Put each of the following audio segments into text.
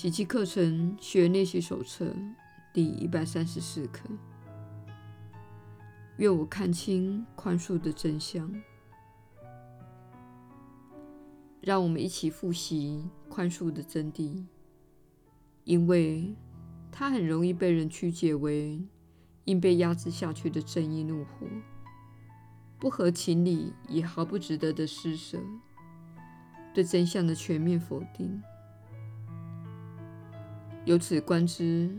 奇迹课程学练习手册第一百三十四课。愿我看清宽恕的真相。让我们一起复习宽恕的真谛，因为它很容易被人曲解为应被压制下去的正义怒火，不合情理也毫不值得的施舍，对真相的全面否定。由此观之，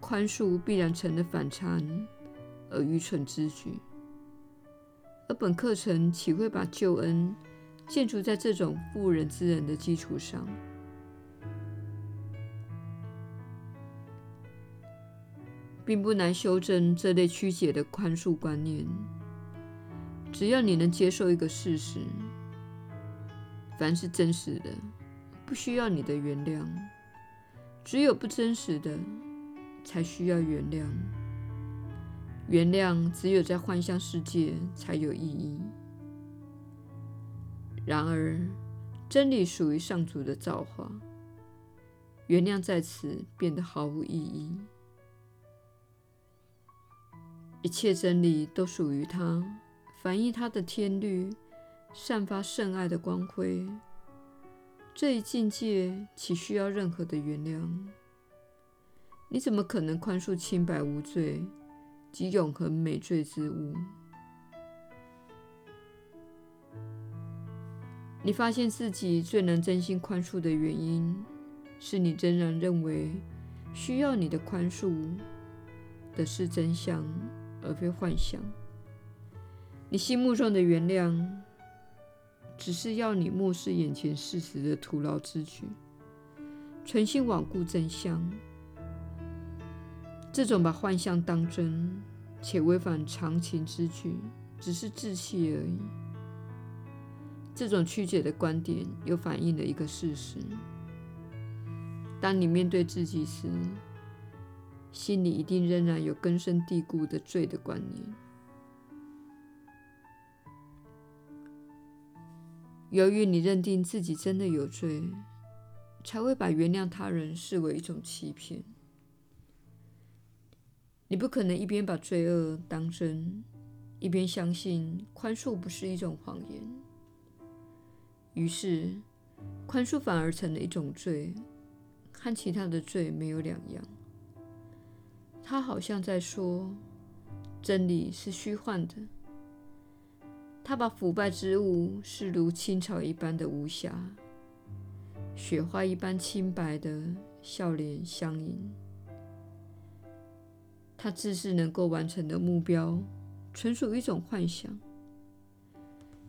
宽恕必然成了反常而愚蠢之举，而本课程岂会把救恩建筑在这种妇人之仁的基础上？并不难修正这类曲解的宽恕观念。只要你能接受一个事实：凡是真实的，不需要你的原谅。只有不真实的，才需要原谅。原谅只有在幻象世界才有意义。然而，真理属于上主的造化，原谅在此变得毫无意义。一切真理都属于他，反映他的天律，散发圣爱的光辉。这一境界岂需要任何的原谅？你怎么可能宽恕清白无罪及永恒美罪之物？你发现自己最能真心宽恕的原因，是你仍然认为需要你的宽恕的是真相，而非幻想。你心目中的原谅，只是要你漠视眼前事实的徒劳之举，存心罔顾真相。这种把幻象当真且违反常情之举，只是志气而已。这种曲解的观点又反映了一个事实：当你面对自己时，心里一定仍然有根深蒂固的罪的观念。由于你认定自己真的有罪，才会把原谅他人视为一种欺骗。你不可能一边把罪恶当真，一边相信宽恕不是一种谎言。于是，宽恕反而成了一种罪，和其他的罪没有两样。他好像在说，真理是虚幻的。他把腐败之物视如青草一般的无瑕，雪花一般清白的笑脸相迎。他自视能够完成的目标，纯属一种幻想。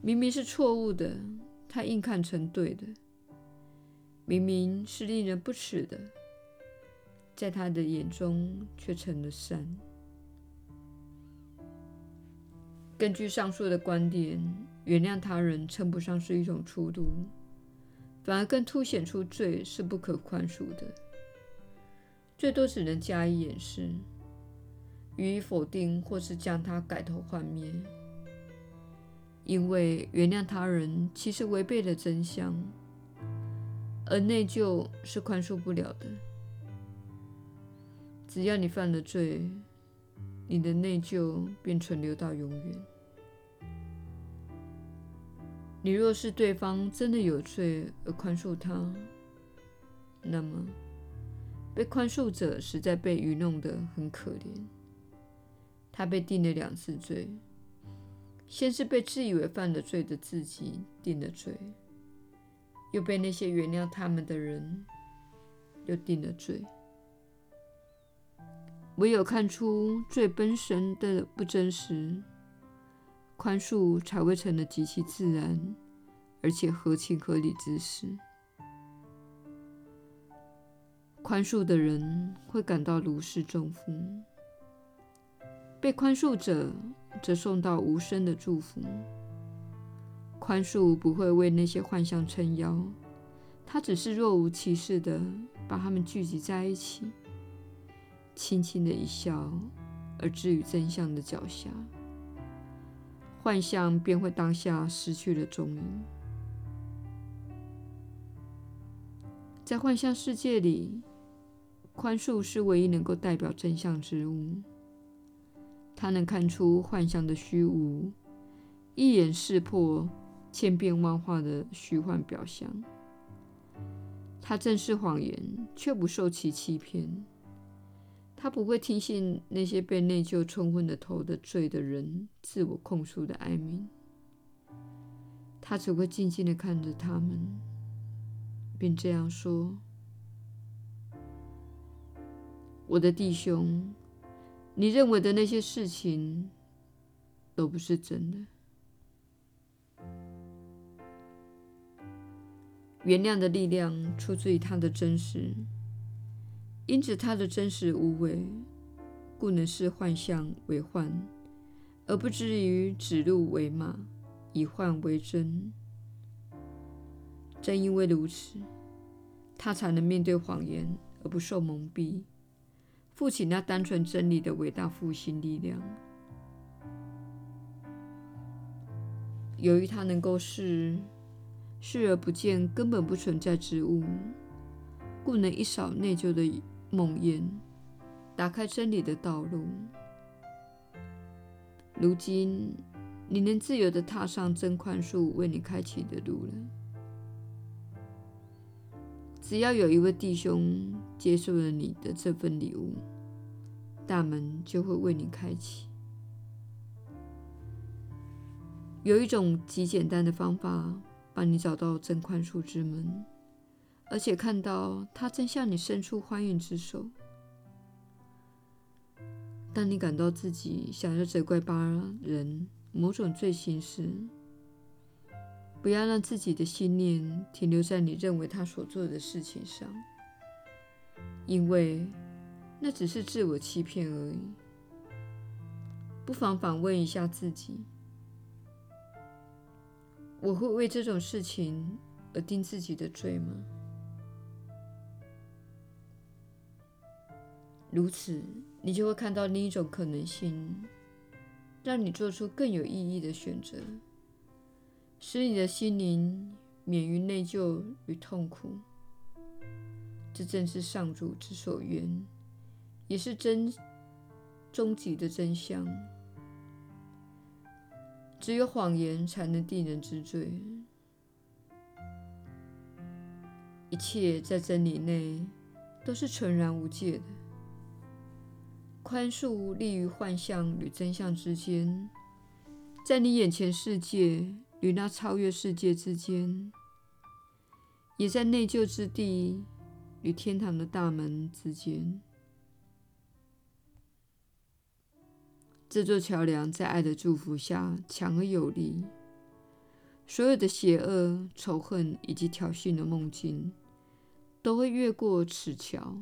明明是错误的，他硬看成对的；明明是令人不齿的，在他的眼中却成了善。根据上述的观点，原谅他人称不上是一种出度，反而更凸显出罪是不可宽恕的，最多只能加以掩饰，予以否定，或是将它改头换面。因为原谅他人其实违背了真相，而内疚是宽恕不了的。只要你犯了罪，你的内疚便存留到永远。你若是对方真的有罪而宽恕他，那么被宽恕者实在被愚弄得很可怜。他被定了两次罪，先是被自以为犯了罪的自己定了罪，又被那些原谅他们的人又定了罪。唯有看出罪本身的不真实，宽恕才会成了极其自然而且合情合理之事。宽恕的人会感到如释重负，被宽恕者则受到无声的祝福。宽恕不会为那些幻象撑腰，它只是若无其事地把它们聚集在一起。轻轻的一笑，而置于真相的脚下，幻象便会当下失去了踪影。在幻象世界里，宽恕是唯一能够代表真相之物。它能看出幻象的虚无，一眼识破千变万化的虚幻表象。它正视谎言，却不受其欺骗。他不会听信那些被内疚冲昏了头的罪的人自我控诉的哀鸣，他只会静静的看着他们，并这样说：“我的弟兄，你认为的那些事情都不是真的。原谅的力量出自于他的真实。”因此，他的真实无伪，故能视幻象为幻，而不至于指鹿为马，以幻为真。正因为如此，他才能面对谎言而不受蒙蔽，负起那单纯真理的伟大复兴力量。由于他能够视视而不见根本不存在之物，故能一扫内疚的梦魇，打开真理的道路。如今，你能自由地踏上真宽恕为你开启的路了。只要有一位弟兄接受了你的这份礼物，大门就会为你开启。有一种极简单的方法，帮你找到真宽恕之门。而且看到他正向你伸出欢迎之手。当你感到自己想要责怪他人某种罪行时，不要让自己的心念停留在你认为他所做的事情上，因为那只是自我欺骗而已。不妨反问一下自己：我会为这种事情而定自己的罪吗？如此，你就会看到另一种可能性，让你做出更有意义的选择，使你的心灵免于内疚与痛苦。这正是上主之所愿，也是真终极的真相。只有谎言才能定人之罪，一切在真理内都是纯然无界的。宽恕立于幻象与真相之间，在你眼前世界与那超越世界之间，也在内疚之地与天堂的大门之间。这座桥梁在爱的祝福下强而有力，所有的邪恶、仇恨以及挑衅的梦境都会越过此桥。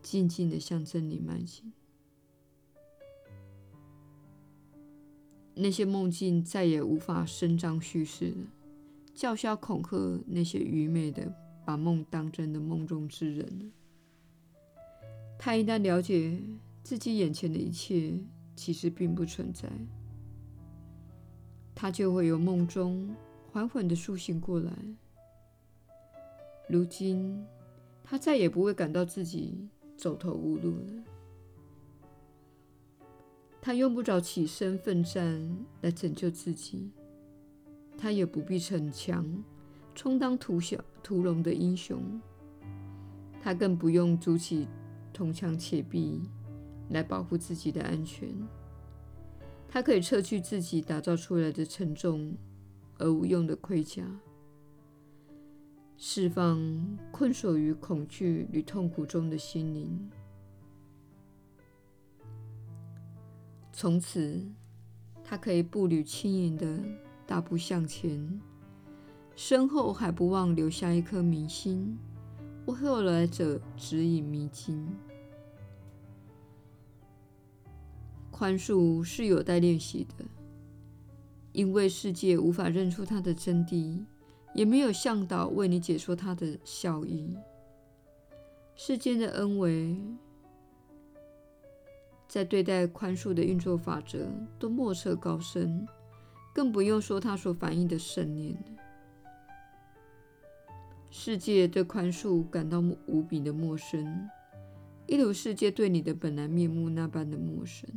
静静地向真理迈进。那些梦境再也无法声张叙事了，叫嚣恐吓那些愚昧的把梦当真的梦中之人。他一旦了解自己眼前的一切其实并不存在，他就会由梦中缓缓的苏醒过来。如今，他再也不会感到自己。走投无路了，他用不着起身奋战来拯救自己，他也不必逞强充当屠小屠龙的英雄，他更不用筑起铜墙铁壁来保护自己的安全，他可以撤去自己打造出来的沉重而无用的盔甲。释放困锁于恐惧与痛苦中的心灵。从此，他可以步履轻盈的大步向前，身后还不忘留下一颗明星，为后来者指引迷津。宽恕是有待练习的，因为世界无法认出它的真谛。也没有向导为你解说它的效益。世间的恩为，在对待宽恕的运作法则都莫测高深，更不用说它所反映的圣念。世界对宽恕感到无比的陌生，一如世界对你的本来面目那般的陌生。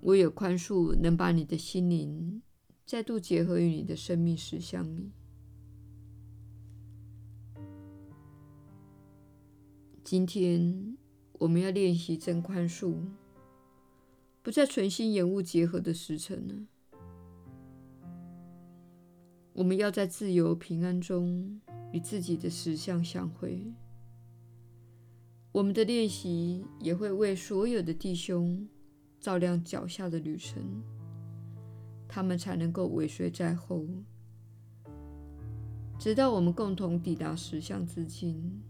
唯有宽恕能把你的心灵再度结合于你的生命实相里。今天我们要练习真宽恕，不再存心延误结合的时辰了。我们要在自由平安中与自己的实相相会。我们的练习也会为所有的弟兄照亮脚下的旅程，他们才能够尾随在后，直到我们共同抵达实相之境。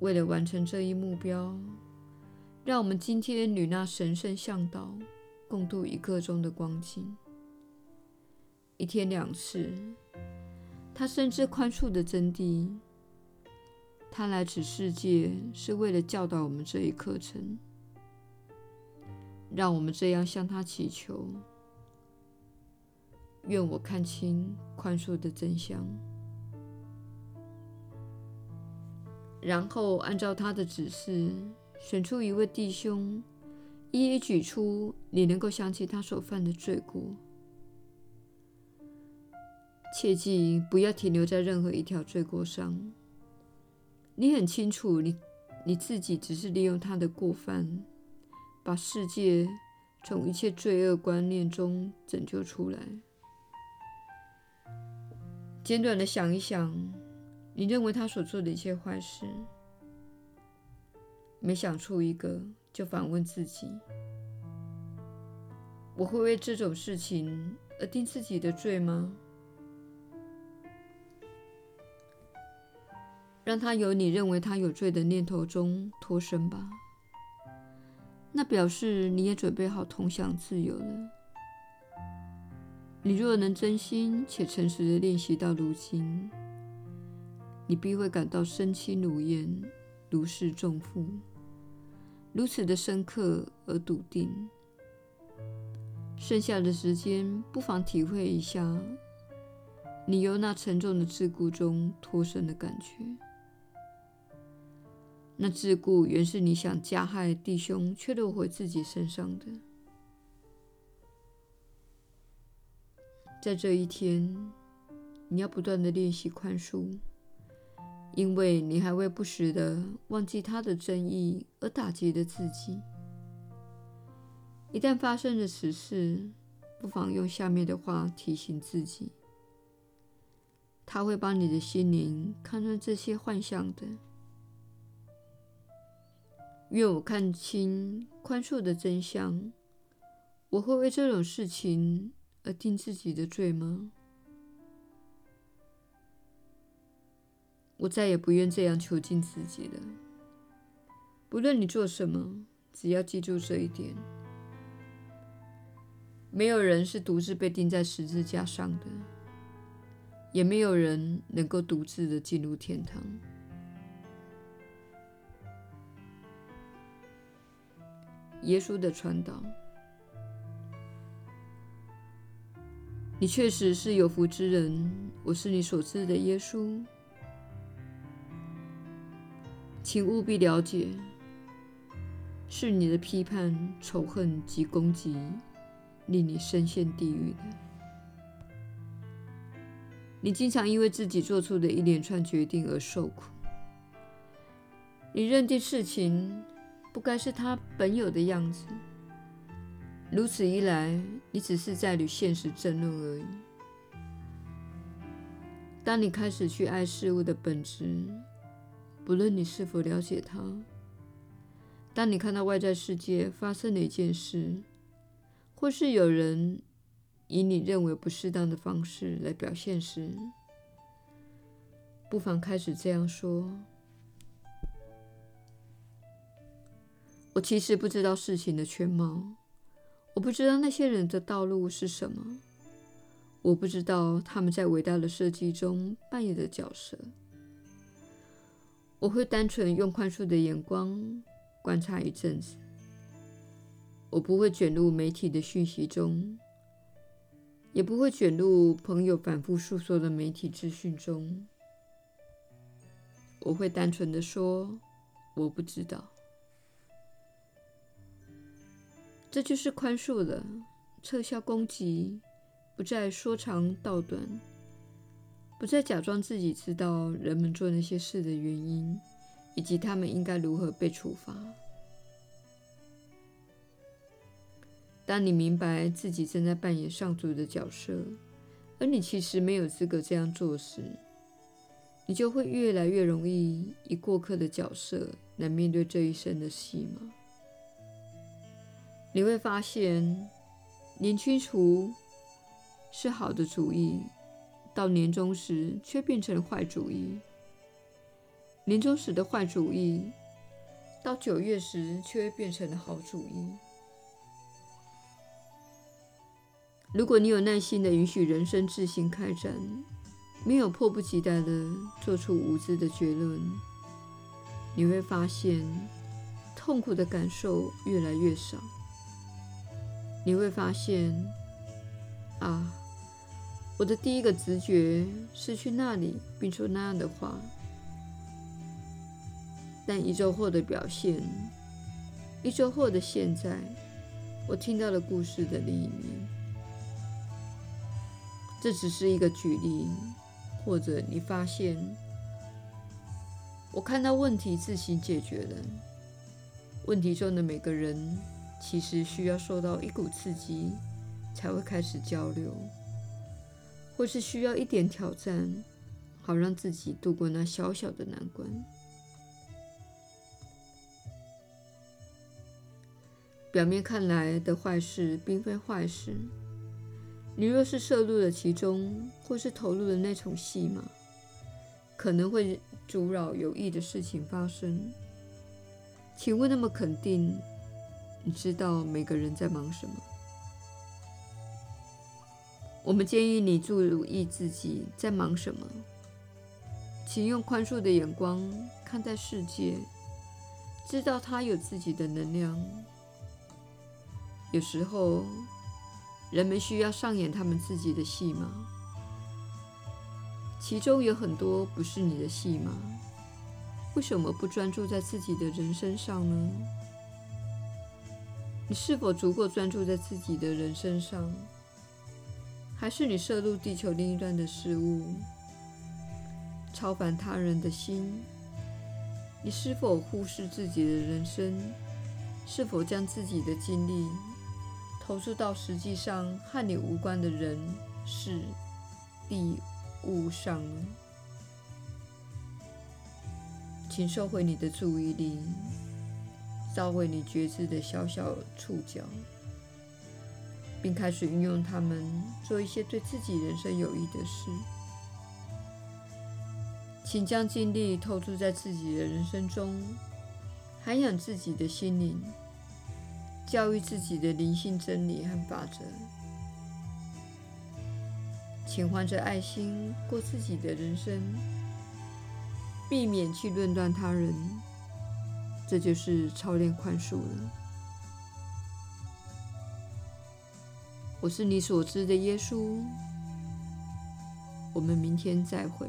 为了完成这一目标，让我们今天与那神圣向导。共度一刻钟的光景，一天两次。他深知宽恕的真谛。他来此世界是为了教导我们这一课程。让我们这样向他祈求：愿我看清宽恕的真相，然后按照他的指示，选出一位弟兄。一一举出你能够想起他所犯的罪过，切记不要停留在任何一条罪过上。你很清楚你，你自己只是利用他的过犯，把世界从一切罪恶观念中拯救出来。简短的想一想，你认为他所做的一切坏事，每想出一个。就反问自己：我会为这种事情而定自己的罪吗？让他由你认为他有罪的念头中脱身吧。那表示你也准备好同享自由了。你若能真心且诚实地练习到如今，你必会感到身轻如燕，如释重负。如此的深刻而笃定，剩下的时间不妨体会一下你由那沉重的桎梏中脱身的感觉。那桎梏原是你想加害弟兄，却落回自己身上的。在这一天，你要不断的练习宽恕。因为你还会不时地忘记他的真意而打击了自己。一旦发生了此事，不妨用下面的话提醒自己：他会把你的心灵看穿这些幻象的。愿我看清宽恕的真相，我会为这种事情而定自己的罪吗？我再也不愿这样囚禁自己了。不论你做什么，只要记住这一点：没有人是独自被钉在十字架上的，也没有人能够独自的进入天堂。耶稣的传导，你确实是有福之人。我是你所知的耶稣。请务必了解，是你的批判、仇恨及攻击，令你深陷地狱的。你经常因为自己做出的一连串决定而受苦。你认定事情不该是它本有的样子，如此一来，你只是在与现实争论而已。当你开始去爱事物的本质，不论你是否了解它，当你看到外在世界发生了一件事，或是有人以你认为不适当的方式来表现时，不妨开始这样说：“我其实不知道事情的全貌，我不知道那些人的道路是什么，我不知道他们在伟大的设计中扮演的角色。”我会单纯用宽恕的眼光观察一阵子，我不会卷入媒体的讯息中，也不会卷入朋友反复诉说的媒体资讯中。我会单纯的说：“我不知道。”这就是宽恕了，撤销攻击，不再说长道短，不再假装自己知道人们做那些事的原因，以及他们应该如何被处罚。当你明白自己正在扮演上主的角色，而你其实没有资格这样做时，你就会越来越容易以过客的角色来面对这一生的戏码。你会发现，年轻除是好的主意，到年终时却变成了坏主意；年终时的坏主意，到九月时却变成了好主意。如果你有耐心地允许人生自行开展，没有迫不及待地做出无知的结论，你会发现痛苦的感受越来越少。你会发现，啊，我的第一个直觉是去那里并说那样的话，但一周后的表现，一周后的现在，我听到了故事的另一面。这只是一个举例，或者你发现，我看到问题自行解决了。问题中的每个人其实需要受到一股刺激，才会开始交流，或是需要一点挑战，好让自己度过那小小的难关。表面看来的坏事，并非坏事。你若是涉入了其中，或是投入了那场戏码，可能会阻扰有益的事情发生。请问那么肯定，你知道每个人在忙什么？我们建议你注意自己在忙什么，请用宽恕的眼光看待世界，知道它有自己的能量。有时候。人们需要上演他们自己的戏码，其中有很多不是你的戏码。为什么不专注在自己的人生上呢？你是否足够专注在自己的人生上？还是你涉入地球另一端的事物，超凡他人的心？你是否忽视自己的人生？是否将自己的精力投注到实际上和你无关的人、事、地、物上了，请收回你的注意力，召回你觉知的小小触角，并开始运用它们做一些对自己人生有益的事。请将精力投注在自己的人生中，涵养自己的心灵。教育自己的灵性真理和法则，请怀着爱心过自己的人生，避免去论断他人。这就是操练宽恕了。我是你所知的耶稣。我们明天再会。